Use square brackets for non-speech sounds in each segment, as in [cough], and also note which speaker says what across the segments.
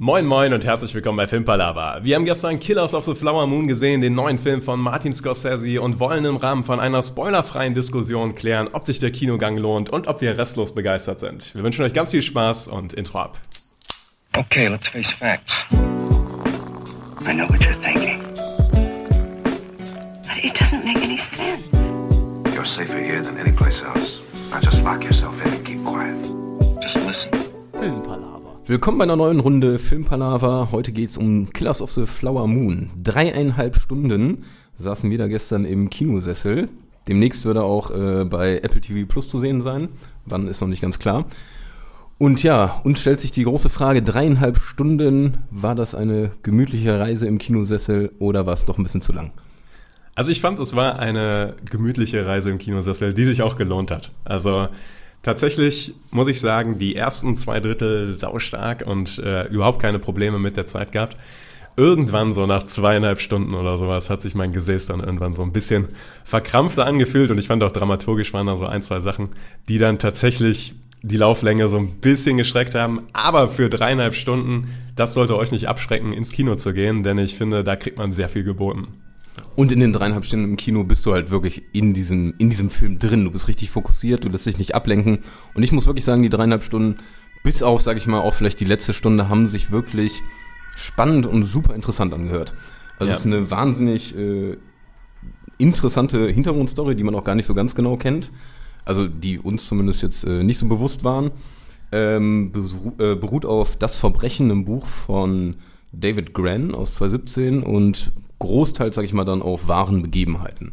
Speaker 1: Moin moin und herzlich willkommen bei Filmpalava. Wir haben gestern Killers of the Flower Moon gesehen, den neuen Film von Martin Scorsese und wollen im Rahmen von einer spoilerfreien Diskussion klären, ob sich der Kinogang lohnt und ob wir restlos begeistert sind. Wir wünschen euch ganz viel Spaß und Intro ab.
Speaker 2: Okay, let's face facts. I know what you're thinking.
Speaker 3: But it doesn't make any sense.
Speaker 4: You're safer here than any place else. Now just lock yourself in and keep quiet.
Speaker 2: Just listen.
Speaker 5: Filmpalaver. Willkommen bei einer neuen Runde Filmpalaver. Heute geht's um Killers of the Flower Moon. Dreieinhalb Stunden saßen wir da gestern im Kinosessel. Demnächst wird er auch äh, bei Apple TV Plus zu sehen sein. Wann ist noch nicht ganz klar. Und ja, uns stellt sich die große Frage, dreieinhalb Stunden, war das eine gemütliche Reise im Kinosessel oder war es doch ein bisschen zu lang?
Speaker 1: Also ich fand, es war eine gemütliche Reise im Kinosessel, die sich auch gelohnt hat. Also Tatsächlich muss ich sagen, die ersten zwei Drittel saustark und äh, überhaupt keine Probleme mit der Zeit gehabt. Irgendwann so nach zweieinhalb Stunden oder sowas hat sich mein Gesäß dann irgendwann so ein bisschen verkrampfter angefühlt und ich fand auch dramaturgisch waren da so ein, zwei Sachen, die dann tatsächlich die Lauflänge so ein bisschen gestreckt haben. Aber für dreieinhalb Stunden, das sollte euch nicht abschrecken, ins Kino zu gehen, denn ich finde, da kriegt man sehr viel geboten.
Speaker 5: Und in den dreieinhalb Stunden im Kino bist du halt wirklich in diesem, in diesem Film drin. Du bist richtig fokussiert, du lässt dich nicht ablenken. Und ich muss wirklich sagen, die dreieinhalb Stunden, bis auf, sag ich mal, auch vielleicht die letzte Stunde, haben sich wirklich spannend und super interessant angehört. Also ja. es ist eine wahnsinnig äh, interessante Hintergrundstory, die man auch gar nicht so ganz genau kennt. Also die uns zumindest jetzt äh, nicht so bewusst waren. Ähm, äh, beruht auf Das Verbrechen im Buch von David Grann aus 2017 und großteils, sage ich mal, dann auf wahren Begebenheiten.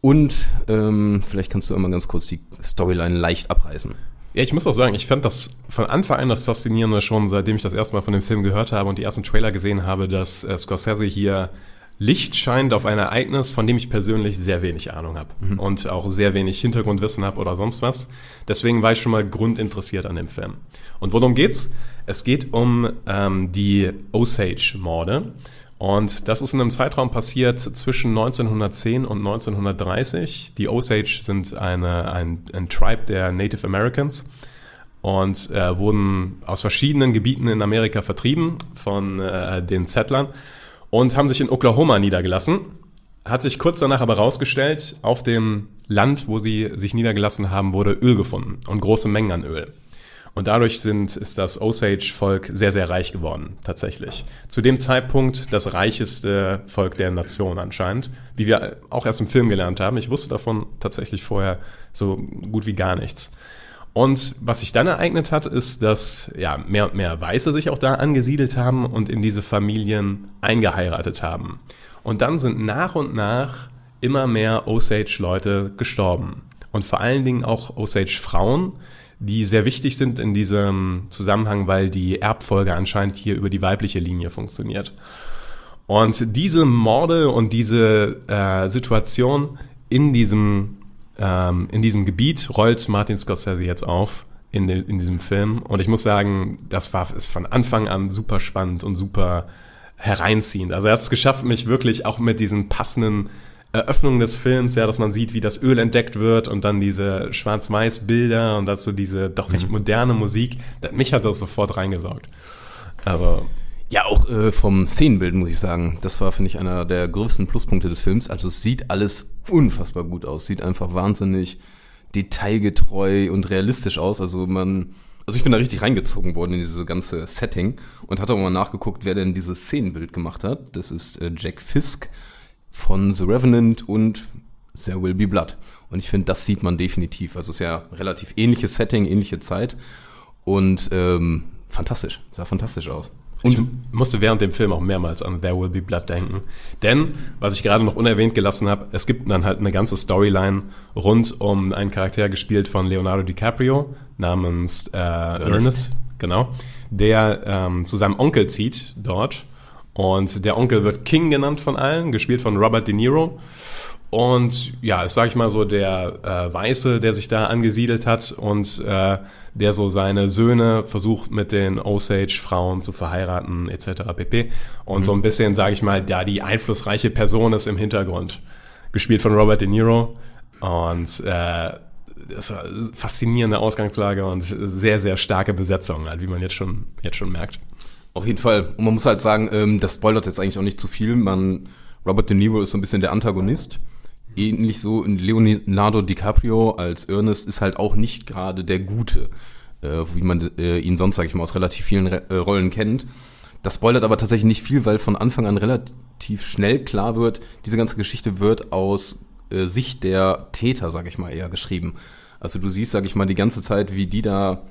Speaker 5: Und ähm, vielleicht kannst du immer ganz kurz die Storyline leicht abreißen.
Speaker 1: Ja, ich muss auch sagen, ich fand das von Anfang an das Faszinierende schon, seitdem ich das erste Mal von dem Film gehört habe und die ersten Trailer gesehen habe, dass äh, Scorsese hier Licht scheint auf ein Ereignis, von dem ich persönlich sehr wenig Ahnung habe mhm. und auch sehr wenig Hintergrundwissen habe oder sonst was. Deswegen war ich schon mal grundinteressiert an dem Film. Und worum geht's? Es geht um ähm, die Osage-Morde. Und das ist in einem Zeitraum passiert zwischen 1910 und 1930. Die Osage sind eine, ein, ein Tribe der Native Americans und äh, wurden aus verschiedenen Gebieten in Amerika vertrieben von äh, den Settlern und haben sich in Oklahoma niedergelassen. Hat sich kurz danach aber herausgestellt, auf dem Land, wo sie sich niedergelassen haben, wurde Öl gefunden und große Mengen an Öl. Und dadurch sind, ist das Osage-Volk sehr, sehr reich geworden, tatsächlich. Zu dem Zeitpunkt das reicheste Volk der Nation anscheinend, wie wir auch erst im Film gelernt haben. Ich wusste davon tatsächlich vorher so gut wie gar nichts. Und was sich dann ereignet hat, ist, dass ja, mehr und mehr Weiße sich auch da angesiedelt haben und in diese Familien eingeheiratet haben. Und dann sind nach und nach immer mehr Osage-Leute gestorben. Und vor allen Dingen auch Osage-Frauen, die sehr wichtig sind in diesem Zusammenhang, weil die Erbfolge anscheinend hier über die weibliche Linie funktioniert. Und diese Morde und diese äh, Situation in diesem, ähm, in diesem Gebiet rollt Martin Scorsese jetzt auf in, de, in diesem Film. Und ich muss sagen, das war ist von Anfang an super spannend und super hereinziehend. Also er hat es geschafft, mich wirklich auch mit diesen passenden Eröffnung des Films, ja, dass man sieht, wie das Öl entdeckt wird und dann diese Schwarz-Weiß-Bilder und dazu diese doch recht mhm. moderne Musik. Mich hat das sofort reingesaugt.
Speaker 5: Aber ja, auch äh, vom Szenenbild muss ich sagen, das war, finde ich, einer der größten Pluspunkte des Films. Also es sieht alles unfassbar gut aus, sieht einfach wahnsinnig detailgetreu und realistisch aus. Also man, also ich bin da richtig reingezogen worden in dieses ganze Setting und hatte auch mal nachgeguckt, wer denn dieses Szenenbild gemacht hat. Das ist äh, Jack Fisk von The Revenant und There Will Be Blood. Und ich finde, das sieht man definitiv. Also es ist ja relativ ähnliches Setting, ähnliche Zeit und ähm, fantastisch, sah fantastisch aus.
Speaker 1: Und ich musste während dem Film auch mehrmals an There Will Be Blood denken. Denn, was ich gerade noch unerwähnt gelassen habe, es gibt dann halt eine ganze Storyline rund um einen Charakter gespielt von Leonardo DiCaprio namens äh, Ernest. Ernest, genau, der ähm, zu seinem Onkel zieht dort und der Onkel wird King genannt von allen, gespielt von Robert De Niro. Und ja, ist, sag ich mal so, der äh, Weiße, der sich da angesiedelt hat und äh, der so seine Söhne versucht mit den Osage-Frauen zu verheiraten, etc. pp. Und mhm. so ein bisschen, sag ich mal, ja, die einflussreiche Person ist im Hintergrund. Gespielt von Robert De Niro. Und äh, das war eine faszinierende Ausgangslage und sehr, sehr starke Besetzung, halt, wie man jetzt schon, jetzt schon merkt.
Speaker 5: Auf jeden Fall. Und man muss halt sagen, ähm, das spoilert jetzt eigentlich auch nicht zu viel. Man, Robert De Niro ist so ein bisschen der Antagonist. Ähnlich so in Leonardo DiCaprio als Ernest ist halt auch nicht gerade der Gute, äh, wie man äh, ihn sonst, sag ich mal, aus relativ vielen Re äh, Rollen kennt. Das spoilert aber tatsächlich nicht viel, weil von Anfang an relativ schnell klar wird, diese ganze Geschichte wird aus äh, Sicht der Täter, sag ich mal, eher geschrieben. Also du siehst, sag ich mal, die ganze Zeit, wie die da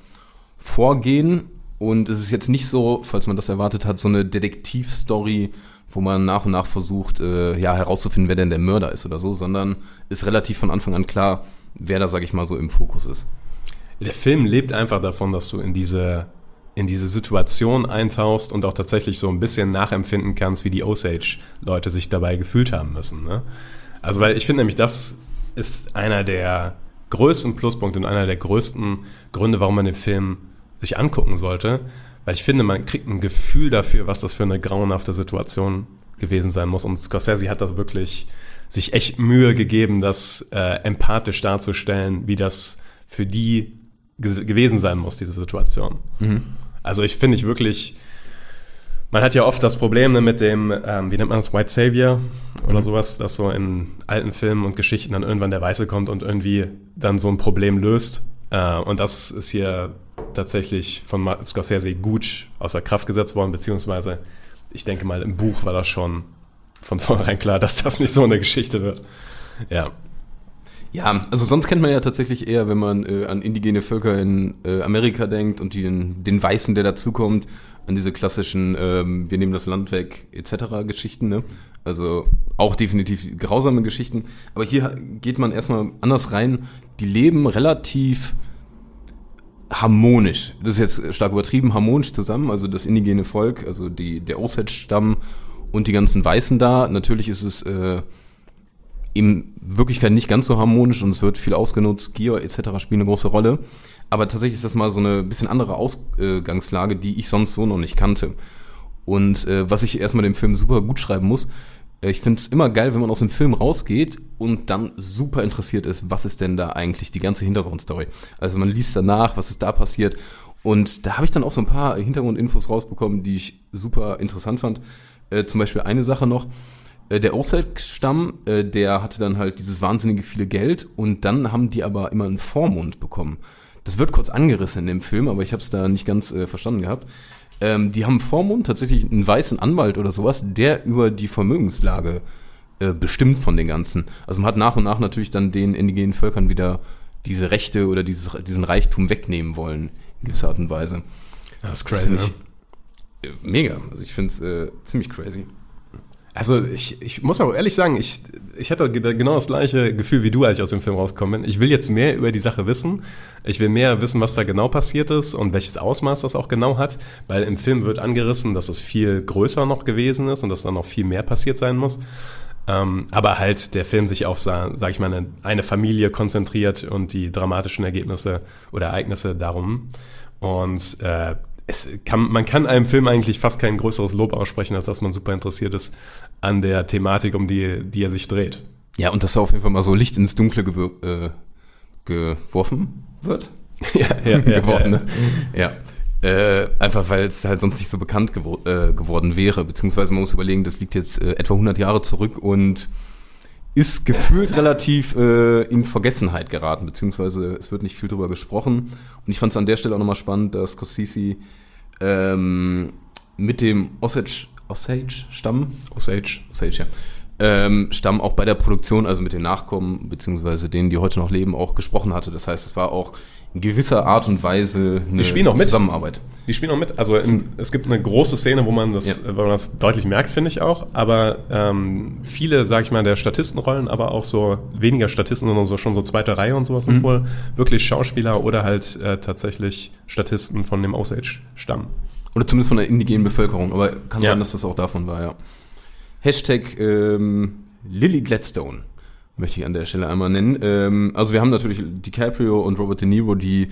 Speaker 5: vorgehen. Und es ist jetzt nicht so, falls man das erwartet hat, so eine Detektivstory, wo man nach und nach versucht, äh, ja, herauszufinden, wer denn der Mörder ist oder so, sondern ist relativ von Anfang an klar, wer da, sag ich mal, so im Fokus ist.
Speaker 1: Der Film lebt einfach davon, dass du in diese, in diese Situation eintauchst und auch tatsächlich so ein bisschen nachempfinden kannst, wie die Osage-Leute sich dabei gefühlt haben müssen. Ne? Also, weil ich finde nämlich, das ist einer der größten Pluspunkte und einer der größten Gründe, warum man den Film sich angucken sollte. Weil ich finde, man kriegt ein Gefühl dafür, was das für eine grauenhafte Situation gewesen sein muss. Und Scorsese hat das wirklich sich echt Mühe gegeben, das äh, empathisch darzustellen, wie das für die gewesen sein muss, diese Situation. Mhm. Also ich finde ich wirklich, man hat ja oft das Problem ne, mit dem, ähm, wie nennt man das, White Savior oder mhm. sowas, dass so in alten Filmen und Geschichten dann irgendwann der Weiße kommt und irgendwie dann so ein Problem löst. Äh, und das ist hier tatsächlich von Martin Scorsese gut außer Kraft gesetzt worden, beziehungsweise ich denke mal, im Buch war das schon von vornherein klar, dass das nicht so eine Geschichte wird. Ja.
Speaker 5: Ja, also sonst kennt man ja tatsächlich eher, wenn man äh, an indigene Völker in äh, Amerika denkt und den, den Weißen, der dazukommt, an diese klassischen, ähm, wir nehmen das Land weg, etc. Geschichten, ne? Also auch definitiv grausame Geschichten. Aber hier geht man erstmal anders rein. Die leben relativ harmonisch. Das ist jetzt stark übertrieben, harmonisch zusammen. Also das indigene Volk, also die, der Osage-Stamm und die ganzen Weißen da. Natürlich ist es äh, in Wirklichkeit nicht ganz so harmonisch und es wird viel ausgenutzt. Gier etc. spielen eine große Rolle. Aber tatsächlich ist das mal so eine bisschen andere Ausgangslage, die ich sonst so noch nicht kannte. Und äh, was ich erstmal dem Film super gut schreiben muss, ich finde es immer geil, wenn man aus dem Film rausgeht und dann super interessiert ist, was ist denn da eigentlich die ganze Hintergrundstory. Also man liest danach, was ist da passiert. Und da habe ich dann auch so ein paar Hintergrundinfos rausbekommen, die ich super interessant fand. Äh, zum Beispiel eine Sache noch. Äh, der Osage-Stamm, äh, der hatte dann halt dieses wahnsinnige viele Geld und dann haben die aber immer einen Vormund bekommen. Das wird kurz angerissen in dem Film, aber ich habe es da nicht ganz äh, verstanden gehabt. Ähm, die haben Vormund tatsächlich einen weißen Anwalt oder sowas, der über die Vermögenslage äh, bestimmt von den ganzen. Also man hat nach und nach natürlich dann den indigenen Völkern wieder diese Rechte oder dieses, diesen Reichtum wegnehmen wollen, in gewisser Art und Weise.
Speaker 1: Das ist crazy. Das
Speaker 5: ne? Mega. Also ich finde es äh, ziemlich crazy.
Speaker 1: Also ich, ich muss auch ehrlich sagen, ich, ich hatte genau das gleiche Gefühl wie du, als ich aus dem Film rausgekommen bin. Ich will jetzt mehr über die Sache wissen. Ich will mehr wissen, was da genau passiert ist und welches Ausmaß das auch genau hat, weil im Film wird angerissen, dass es viel größer noch gewesen ist und dass da noch viel mehr passiert sein muss. Ähm, aber halt der Film sich auf, sag ich mal, eine, eine Familie konzentriert und die dramatischen Ergebnisse oder Ereignisse darum. Und äh, es kann, man kann einem Film eigentlich fast kein größeres Lob aussprechen, als dass man super interessiert ist an der Thematik, um die, die er sich dreht.
Speaker 5: Ja, und dass da auf jeden Fall mal so Licht ins Dunkle äh, geworfen wird. [laughs]
Speaker 1: ja, ja, ja, [laughs]
Speaker 5: geworfen, ja, ja. Ne? ja. Äh, einfach weil es halt sonst nicht so bekannt gewo äh, geworden wäre. Beziehungsweise man muss überlegen, das liegt jetzt äh, etwa 100 Jahre zurück und ist gefühlt relativ äh, in Vergessenheit geraten, beziehungsweise es wird nicht viel drüber gesprochen. Und ich fand es an der Stelle auch nochmal spannend, dass Scorsese ähm, mit dem Osage, Osage-Stamm,
Speaker 1: Osage,
Speaker 5: Osage, ja, ähm, Stamm auch bei der Produktion, also mit den Nachkommen, beziehungsweise denen, die heute noch leben, auch gesprochen hatte. Das heißt, es war auch in gewisser Art und Weise
Speaker 1: eine auch mit. Die spielen auch mit. Also in, es gibt eine große Szene, wo man das, ja. wo man das deutlich merkt, finde ich auch. Aber ähm, viele, sag ich mal, der Statistenrollen, aber auch so weniger Statisten, sondern so schon so zweite Reihe und sowas sind mhm. wohl wirklich Schauspieler oder halt äh, tatsächlich Statisten von dem Osage-Stamm.
Speaker 5: Oder zumindest von der indigenen Bevölkerung. Aber kann ja. sein, dass das auch davon war, ja. Hashtag ähm, Lily Gladstone möchte ich an der Stelle einmal nennen. Ähm, also wir haben natürlich DiCaprio und Robert De Niro, die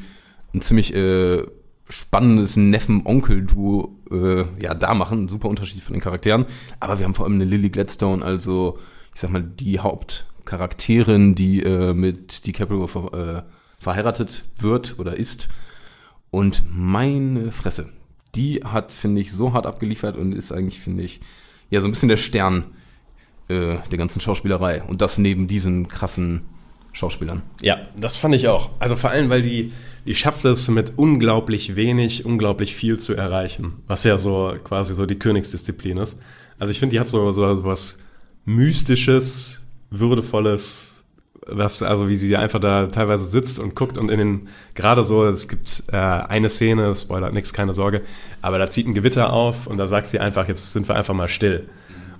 Speaker 5: ein ziemlich äh, spannendes Neffen-Onkel-Duo äh, ja, da machen, super Unterschied von den Charakteren. Aber wir haben vor allem eine Lily Gladstone, also ich sag mal die Hauptcharakterin, die äh, mit DiCaprio ver äh, verheiratet wird oder ist. Und meine Fresse, die hat, finde ich, so hart abgeliefert und ist eigentlich, finde ich, ja, so ein bisschen der Stern äh, der ganzen Schauspielerei. Und das neben diesen krassen Schauspielern.
Speaker 1: Ja, das fand ich auch. Also vor allem, weil die, die schafft es mit unglaublich wenig, unglaublich viel zu erreichen. Was ja so quasi so die Königsdisziplin ist. Also ich finde, die hat so, so, so was Mystisches, Würdevolles, was, also wie sie einfach da teilweise sitzt und guckt und in den, gerade so, es gibt äh, eine Szene, Spoiler nix, keine Sorge, aber da zieht ein Gewitter auf und da sagt sie einfach, jetzt sind wir einfach mal still.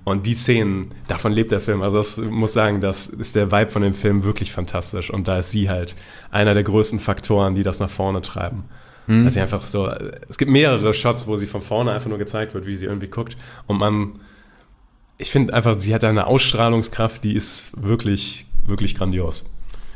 Speaker 1: Und die Szenen, davon lebt der Film. Also das muss sagen, das ist der Vibe von dem Film wirklich fantastisch. Und da ist sie halt einer der größten Faktoren, die das nach vorne treiben. Mhm. Also einfach so, es gibt mehrere Shots, wo sie von vorne einfach nur gezeigt wird, wie sie irgendwie guckt. Und man, ich finde einfach, sie hat eine Ausstrahlungskraft, die ist wirklich, wirklich grandios.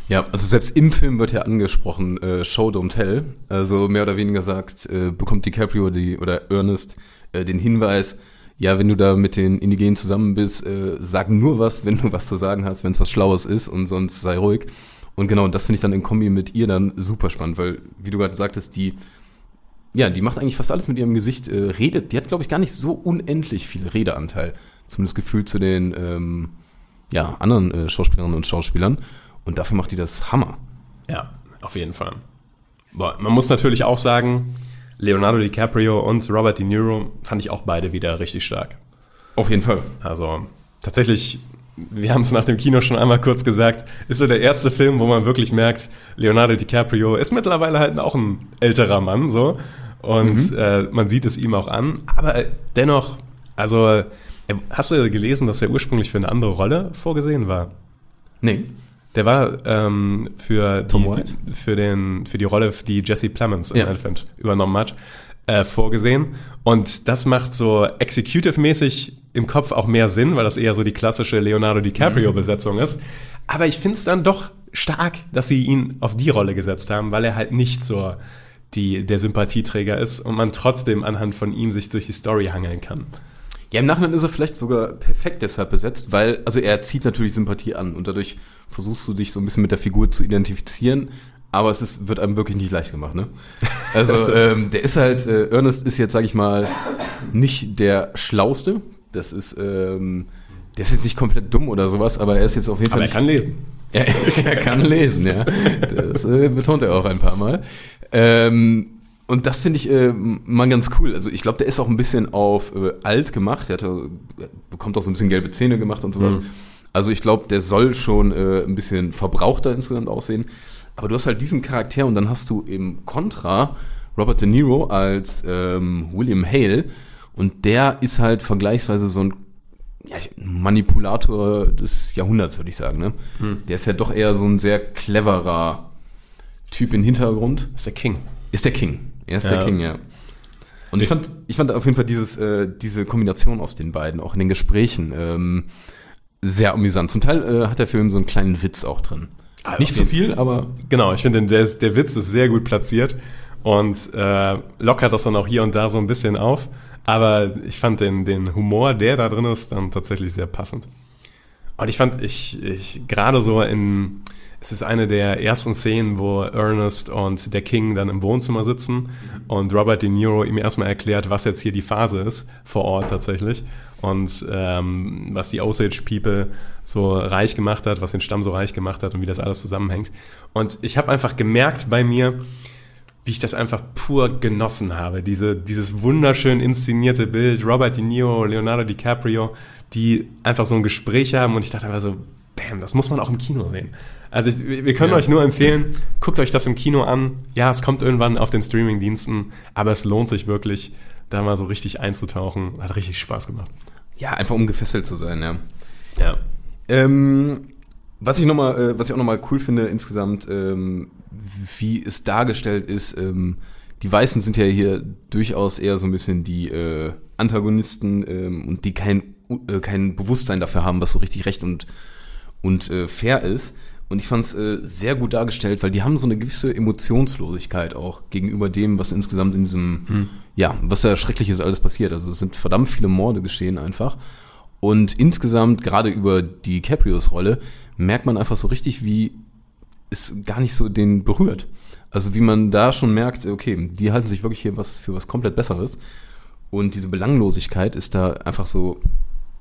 Speaker 5: Ja, also selbst im Film wird ja angesprochen, äh, Show Don't Tell. Also mehr oder weniger sagt, äh, bekommt DiCaprio die, oder Ernest äh, den Hinweis, ja, wenn du da mit den Indigenen zusammen bist, äh, sag nur was, wenn du was zu sagen hast, wenn es was Schlaues ist und sonst sei ruhig. Und genau, das finde ich dann in Kombi mit ihr dann super spannend, weil, wie du gerade sagtest, die, ja, die macht eigentlich fast alles mit ihrem Gesicht, äh, redet, die hat, glaube ich, gar nicht so unendlich viel Redeanteil. Zumindest gefühlt zu den, ähm, ja, anderen äh, Schauspielerinnen und Schauspielern. Und dafür macht die das Hammer.
Speaker 1: Ja, auf jeden Fall. Boah, man muss natürlich auch sagen, Leonardo DiCaprio und Robert De Niro fand ich auch beide wieder richtig stark.
Speaker 5: Auf jeden Fall.
Speaker 1: Also tatsächlich, wir haben es nach dem Kino schon einmal kurz gesagt, ist so der erste Film, wo man wirklich merkt, Leonardo DiCaprio ist mittlerweile halt auch ein älterer Mann, so. Und mhm. äh, man sieht es ihm auch an. Aber dennoch, also, hast du gelesen, dass er ursprünglich für eine andere Rolle vorgesehen war?
Speaker 5: Nee.
Speaker 1: Der war ähm, für, die, für, den, für die Rolle, die Jesse Plemons in ja. Elephant übernommen hat, äh, vorgesehen. Und das macht so executive-mäßig im Kopf auch mehr Sinn, weil das eher so die klassische Leonardo DiCaprio-Besetzung mhm. ist. Aber ich finde es dann doch stark, dass sie ihn auf die Rolle gesetzt haben, weil er halt nicht so die, der Sympathieträger ist und man trotzdem anhand von ihm sich durch die Story hangeln kann.
Speaker 5: Ja, im Nachhinein ist er vielleicht sogar perfekt deshalb besetzt, weil, also er zieht natürlich Sympathie an und dadurch versuchst du dich so ein bisschen mit der Figur zu identifizieren, aber es ist, wird einem wirklich nicht leicht gemacht, ne? Also, [laughs] ähm, der ist halt, äh, Ernest ist jetzt, sag ich mal, nicht der Schlauste. Das ist, ähm, der ist jetzt nicht komplett dumm oder sowas, aber er ist jetzt auf jeden
Speaker 1: aber
Speaker 5: Fall.
Speaker 1: Aber er kann lesen.
Speaker 5: Er, [laughs] er kann lesen, ja. Das äh, betont er auch ein paar Mal. Ähm, und das finde ich äh, mal ganz cool. Also ich glaube, der ist auch ein bisschen auf äh, alt gemacht. Er, hatte, bekommt auch so ein bisschen gelbe Zähne gemacht und sowas. Mhm. Also ich glaube, der soll schon äh, ein bisschen verbrauchter insgesamt aussehen. Aber du hast halt diesen Charakter und dann hast du im Contra Robert De Niro als ähm, William Hale. Und der ist halt vergleichsweise so ein ja, Manipulator des Jahrhunderts, würde ich sagen. Ne? Hm. Der ist ja doch eher so ein sehr cleverer Typ im Hintergrund.
Speaker 1: Ist der King.
Speaker 5: Ist der King. Er ist ja. der King, ja. Und ich fand, ich fand auf jeden Fall dieses, äh, diese Kombination aus den beiden, auch in den Gesprächen, ähm, sehr amüsant. Zum Teil äh, hat der Film so einen kleinen Witz auch drin.
Speaker 1: Ah, Nicht zu viel, aber. Genau, ich finde, der, der Witz ist sehr gut platziert und äh, lockert das dann auch hier und da so ein bisschen auf. Aber ich fand den, den Humor, der da drin ist, dann tatsächlich sehr passend. Und ich fand, ich, ich gerade so in, es ist eine der ersten Szenen, wo Ernest und der King dann im Wohnzimmer sitzen und Robert De Niro ihm erstmal erklärt, was jetzt hier die Phase ist, vor Ort tatsächlich. Und ähm, was die Osage People so reich gemacht hat, was den Stamm so reich gemacht hat und wie das alles zusammenhängt. Und ich habe einfach gemerkt bei mir, wie ich das einfach pur genossen habe. Diese, dieses wunderschön inszenierte Bild, Robert De Niro, Leonardo DiCaprio, die einfach so ein Gespräch haben und ich dachte einfach so, bam, das muss man auch im Kino sehen. Also ich, wir können ja. euch nur empfehlen, guckt euch das im Kino an. Ja, es kommt irgendwann auf den Streaming-Diensten, aber es lohnt sich wirklich, da mal so richtig einzutauchen. Hat richtig Spaß gemacht.
Speaker 5: Ja, einfach um gefesselt zu sein, ja. Ja. Ähm, was ich noch mal, äh, was ich auch nochmal cool finde insgesamt, ähm, wie es dargestellt ist, ähm, die Weißen sind ja hier durchaus eher so ein bisschen die äh, Antagonisten ähm, und die kein, äh, kein Bewusstsein dafür haben, was so richtig recht und, und äh, fair ist. Und ich fand es äh, sehr gut dargestellt, weil die haben so eine gewisse Emotionslosigkeit auch gegenüber dem, was insgesamt in diesem, hm. ja, was da Schreckliches alles passiert. Also es sind verdammt viele Morde geschehen einfach. Und insgesamt, gerade über die Caprios Rolle, merkt man einfach so richtig, wie es gar nicht so den berührt. Also wie man da schon merkt, okay, die halten sich wirklich hier was für was komplett Besseres. Und diese Belanglosigkeit ist da einfach so,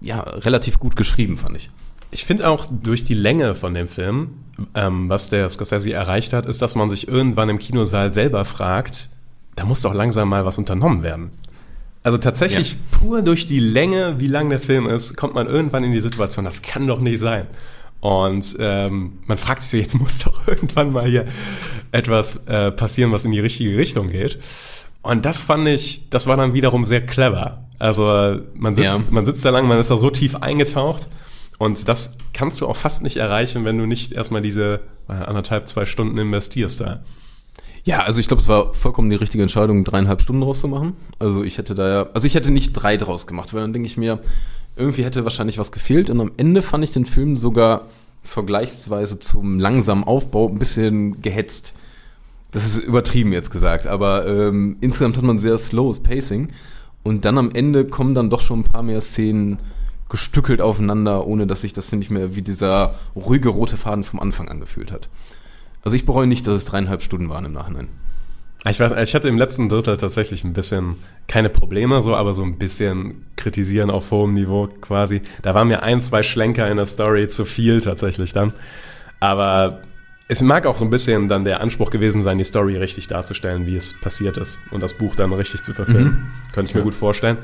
Speaker 5: ja, relativ gut geschrieben, fand ich.
Speaker 1: Ich finde auch durch die Länge von dem Film, ähm, was der Scorsese erreicht hat, ist, dass man sich irgendwann im Kinosaal selber fragt, da muss doch langsam mal was unternommen werden. Also tatsächlich
Speaker 5: Ja.
Speaker 1: pur durch die Länge, wie lang der Film ist, kommt man irgendwann in die Situation, das kann doch nicht sein. Und ähm, man fragt sich so, jetzt muss doch [laughs] irgendwann mal hier etwas äh, passieren, was in die richtige Richtung geht. Und das fand ich, das war dann wiederum sehr clever. Also man sitzt,
Speaker 5: Ja.
Speaker 1: man sitzt da lang, man ist da so tief eingetaucht. Und das kannst du auch fast nicht erreichen, wenn du nicht erstmal diese äh, anderthalb, zwei Stunden investierst da.
Speaker 5: Ja, also ich glaube, es war vollkommen die richtige Entscheidung, dreieinhalb Stunden draus zu machen. Also ich hätte da ja, also ich hätte nicht drei draus gemacht, weil dann denke ich mir, irgendwie hätte wahrscheinlich was gefehlt. Und am Ende fand ich den Film sogar vergleichsweise zum langsamen Aufbau ein bisschen gehetzt. Das ist übertrieben jetzt gesagt, aber ähm, insgesamt hat man sehr slowes Pacing. Und dann am Ende kommen dann doch schon ein paar mehr Szenen gestückelt aufeinander, ohne dass sich das, finde ich, mehr wie dieser ruhige rote Faden vom Anfang angefühlt hat. Also ich bereue nicht, dass es dreieinhalb Stunden waren im Nachhinein.
Speaker 1: Ich, weiß, ich hatte im letzten Drittel tatsächlich ein bisschen, keine Probleme so, aber so ein bisschen kritisieren auf hohem Niveau quasi. Da waren mir ein, zwei Schlenker in der Story zu viel tatsächlich dann. Aber es mag auch so ein bisschen dann der Anspruch gewesen sein, die Story richtig darzustellen, wie es passiert ist und das Buch dann richtig zu verfilmen. Könnte ich mir gut vorstellen.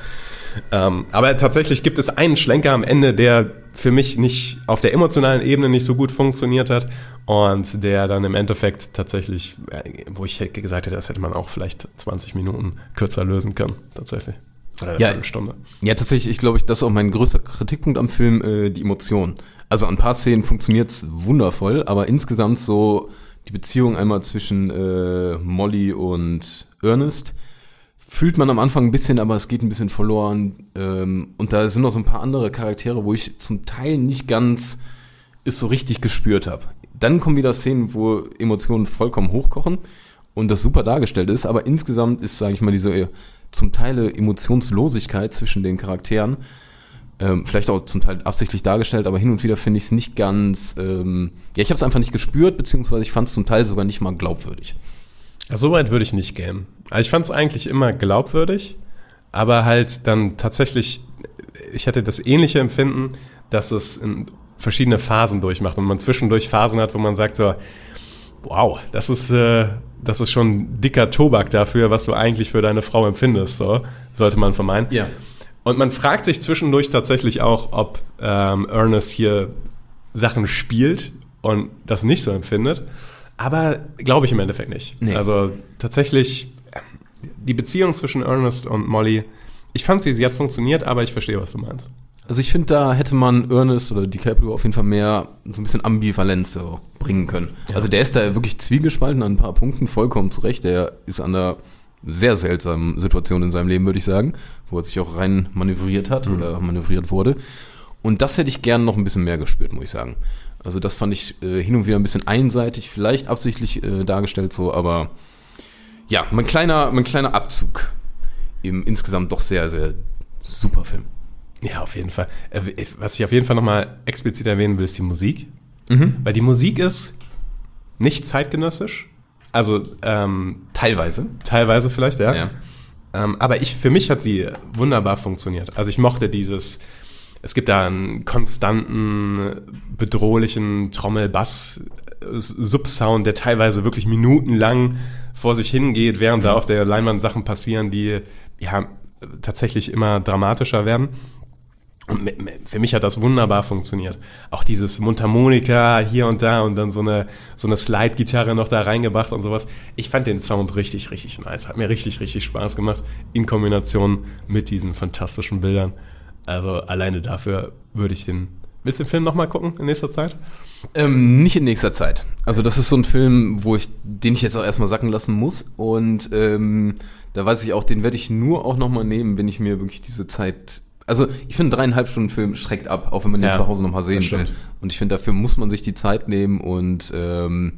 Speaker 1: Ähm, aber tatsächlich gibt es einen Schlenker am Ende, der für mich nicht auf der emotionalen Ebene nicht so gut funktioniert hat und der dann im Endeffekt tatsächlich, äh, wo ich gesagt hätte, das hätte man auch vielleicht 20 Minuten kürzer lösen können, tatsächlich. Oder
Speaker 5: Ja.
Speaker 1: Viertelstunde.
Speaker 5: Ja, tatsächlich, ich glaube, das ist auch mein größter Kritikpunkt am Film, äh, die Emotion. Also an ein paar Szenen funktioniert's wundervoll, aber insgesamt so die Beziehung einmal zwischen äh, Molly und Ernest fühlt man am Anfang ein bisschen, aber es geht ein bisschen verloren. Ähm, und da sind noch so ein paar andere Charaktere, wo ich zum Teil nicht ganz es so richtig gespürt habe. Dann kommen wieder Szenen, wo Emotionen vollkommen hochkochen und das super dargestellt ist, aber insgesamt ist, sage ich mal, diese zum Teil Emotionslosigkeit zwischen den Charakteren, ähm, vielleicht auch zum Teil absichtlich dargestellt, aber hin und wieder finde ich es nicht ganz, ähm, ja, ich habe es einfach nicht gespürt, beziehungsweise ich fand es zum Teil sogar nicht mal glaubwürdig.
Speaker 1: So weit würde ich nicht gehen. Also ich fand es eigentlich immer glaubwürdig, aber halt dann tatsächlich, ich hatte das ähnliche Empfinden, dass es verschiedene Phasen durchmacht und man zwischendurch Phasen hat, wo man sagt so, wow, das ist, äh, das ist schon dicker Tobak dafür, was du eigentlich für deine Frau empfindest, so sollte man vermeiden.
Speaker 5: Ja.
Speaker 1: Und man fragt sich zwischendurch tatsächlich auch, ob ähm, Ernest hier Sachen spielt und das nicht so empfindet. Aber glaube ich im Endeffekt nicht.
Speaker 5: Nee.
Speaker 1: Also tatsächlich, die Beziehung zwischen Ernest und Molly, ich fand sie, sie hat funktioniert, aber ich verstehe, was du meinst.
Speaker 5: Also ich finde, da hätte man Ernest oder DiCaprio auf jeden Fall mehr so ein bisschen Ambivalenz so bringen können. Also der ist da wirklich zwiegespalten an ein paar Punkten, vollkommen zurecht. Der ist an einer sehr seltsamen Situation in seinem Leben, würde ich sagen, wo er sich auch rein manövriert hat oder manövriert wurde. Und das hätte ich gern noch ein bisschen mehr gespürt, muss ich sagen. Also das fand ich äh, hin und wieder ein bisschen einseitig, vielleicht absichtlich äh, dargestellt so, aber ja, mein kleiner, mein kleiner Abzug. Im insgesamt doch sehr, sehr super Film.
Speaker 1: Ja, auf jeden Fall. Äh, Was ich auf jeden Fall nochmal explizit erwähnen will, ist die Musik.
Speaker 5: Mhm.
Speaker 1: Weil die Musik ist nicht zeitgenössisch. Also ähm,
Speaker 5: Teilweise.
Speaker 1: teilweise vielleicht, ja.
Speaker 5: Ja.
Speaker 1: Ähm, aber ich, für mich hat sie wunderbar funktioniert. Also ich mochte dieses, es gibt da einen konstanten, bedrohlichen Trommel-Bass-Subsound, der teilweise wirklich minutenlang vor sich hingeht, während da auf der Leinwand Sachen passieren, die ja tatsächlich immer dramatischer werden. Und für mich hat das wunderbar funktioniert. Auch dieses Mundharmonika hier und da und dann so eine, so eine Slide-Gitarre noch da reingebracht und sowas. Ich fand den Sound richtig, richtig nice. Hat mir richtig, richtig Spaß gemacht. In Kombination mit diesen fantastischen Bildern. Also alleine dafür würde ich den. Willst du den Film nochmal gucken in nächster Zeit?
Speaker 5: Ähm, nicht in nächster Zeit. Also das ist so ein Film, wo ich, den ich jetzt auch erstmal sacken lassen muss. Und ähm, da weiß ich auch, den werde ich nur auch nochmal nehmen, wenn ich mir wirklich diese Zeit. Also ich finde, dreieinhalb Stunden Film schreckt ab, auch wenn man den
Speaker 1: Ja,
Speaker 5: zu Hause nochmal sehen will. Und ich finde, dafür muss man sich die Zeit nehmen und ähm,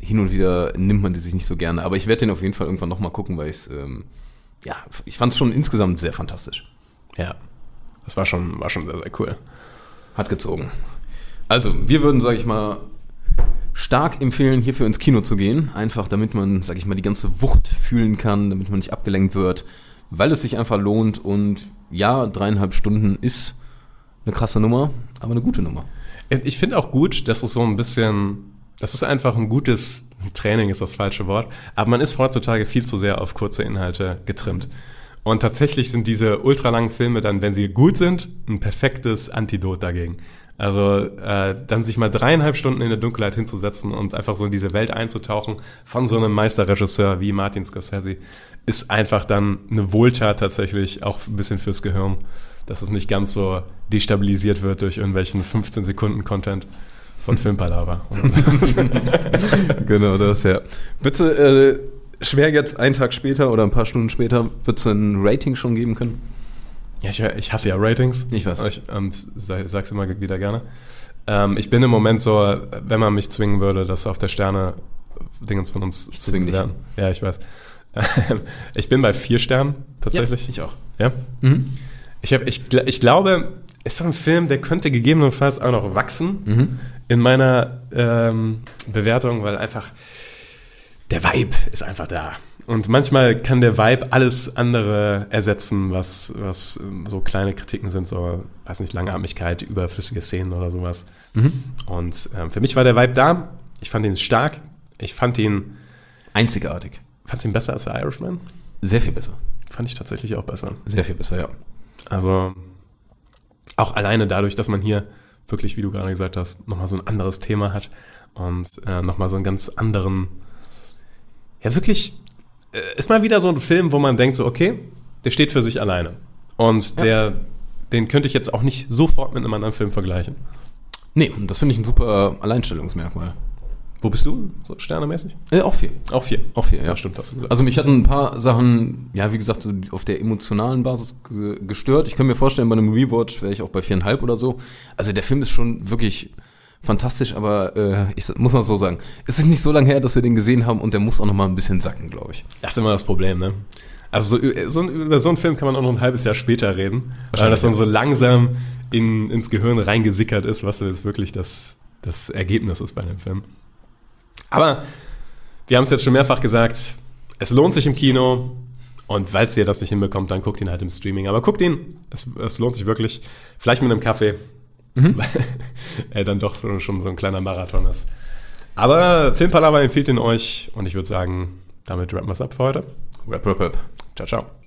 Speaker 5: hin und wieder nimmt man die sich nicht so gerne. Aber ich werde den auf jeden Fall irgendwann nochmal gucken, weil ich ähm, ja, ich fand es schon insgesamt sehr fantastisch.
Speaker 1: Ja. Das war schon, war schon sehr, sehr cool.
Speaker 5: Hat gezogen. Also, wir würden, sage ich mal, stark empfehlen, hierfür ins Kino zu gehen. Einfach damit man, sag ich mal, die ganze Wucht fühlen kann, damit man nicht abgelenkt wird, weil es sich einfach lohnt. Und ja, dreieinhalb Stunden ist eine krasse Nummer, aber eine gute Nummer.
Speaker 1: Ich finde auch gut, dass es so ein bisschen, das ist einfach ein gutes Training, ist das falsche Wort, aber man ist heutzutage viel zu sehr auf kurze Inhalte getrimmt. Und tatsächlich sind diese ultralangen Filme dann, wenn sie gut sind, ein perfektes Antidot dagegen. Also äh, dann sich mal dreieinhalb Stunden in der Dunkelheit hinzusetzen und einfach so in diese Welt einzutauchen von so einem Meisterregisseur wie Martin Scorsese, ist einfach dann eine Wohltat tatsächlich, auch ein bisschen fürs Gehirn, dass es nicht ganz so destabilisiert wird durch irgendwelchen 15 Sekunden Content von [laughs] Filmpalava. [laughs]
Speaker 5: genau, das ja. Bitte äh, schwer jetzt einen Tag später oder ein paar Stunden später, wird es ein Rating schon geben können?
Speaker 1: Ja, ich, ich hasse ja Ratings.
Speaker 5: Ich weiß.
Speaker 1: Ich, und sag, sag's immer wieder gerne. Ähm, ich bin im Moment so, wenn man mich zwingen würde, das auf der Sterne Dingens von uns
Speaker 5: ich zu bewerten.
Speaker 1: Ja, ich weiß. [laughs] ich bin bei vier Sternen tatsächlich.
Speaker 5: Ja, ich auch.
Speaker 1: Ja. Mhm. Ich, hab, ich, ich glaube, ist doch ein Film, der könnte gegebenenfalls auch noch wachsen mhm. in meiner ähm, Bewertung, weil einfach der Vibe ist einfach da. Und manchmal kann der Vibe alles andere ersetzen, was, was ähm, so kleine Kritiken sind, so, weiß nicht, Langatmigkeit, überflüssige Szenen oder sowas. Mhm. Und ähm, für mich war der Vibe da. Ich fand ihn stark. Ich fand ihn
Speaker 5: einzigartig.
Speaker 1: Fand ihn besser als der Irishman?
Speaker 5: Sehr viel besser.
Speaker 1: Fand ich tatsächlich auch besser.
Speaker 5: Sehr viel besser, ja.
Speaker 1: Also auch alleine dadurch, dass man hier wirklich, wie du gerade gesagt hast, nochmal so ein anderes Thema hat und äh, nochmal so einen ganz anderen, ja wirklich äh, ist mal wieder so ein Film, wo man denkt so, okay, der steht für sich alleine. Und ja. der, den könnte ich jetzt auch nicht sofort mit einem anderen Film vergleichen.
Speaker 5: Nee, das finde ich ein super Alleinstellungsmerkmal.
Speaker 1: Wo bist du, so sternemäßig?
Speaker 5: Äh, auch vier.
Speaker 1: Auch vier.
Speaker 5: Auch vier, ja. ja stimmt, hast du gesagt. Also mich hatten ein paar Sachen, ja, wie gesagt, auf der emotionalen Basis gestört. Ich kann mir vorstellen, bei einem Rewatch wäre ich auch bei viereinhalb oder so. Also der Film ist schon wirklich fantastisch, aber äh, ich muss mal so sagen, es ist nicht so lange her, dass wir den gesehen haben und der muss auch noch mal ein bisschen sacken, glaube ich.
Speaker 1: Das ist immer das Problem, ne? Also so, so, über so einen Film kann man auch noch ein halbes Jahr später reden, weil das dann so langsam in, ins Gehirn reingesickert ist, was jetzt wirklich das, das Ergebnis ist bei dem Film. Aber wir haben es jetzt schon mehrfach gesagt, es lohnt sich im Kino und falls ihr das nicht hinbekommt, dann guckt ihn halt im Streaming. Aber guckt ihn, es, es lohnt sich wirklich. Vielleicht mit einem Kaffee, mhm. [laughs] weil er dann doch schon, schon so ein kleiner Marathon ist. Aber Filmpalava empfiehlt ihn euch und ich würde sagen, damit rappen wir es ab für heute.
Speaker 5: Rap, rap, rap.
Speaker 1: Ciao, ciao.